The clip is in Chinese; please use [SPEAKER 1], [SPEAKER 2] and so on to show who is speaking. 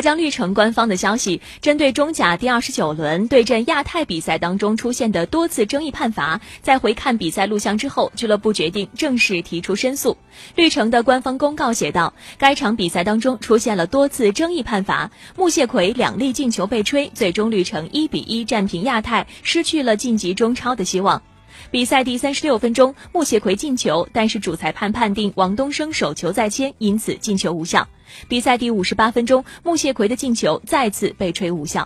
[SPEAKER 1] 浙江绿城官方的消息，针对中甲第二十九轮对阵亚太比赛当中出现的多次争议判罚，在回看比赛录像之后，俱乐部决定正式提出申诉。绿城的官方公告写道，该场比赛当中出现了多次争议判罚，穆谢奎两粒进球被吹，最终绿城一比一战平亚太，失去了晋级中超的希望。比赛第三十六分钟，穆谢奎进球，但是主裁判判定王东升手球在先，因此进球无效。比赛第五十八分钟，穆谢奎的进球再次被吹无效。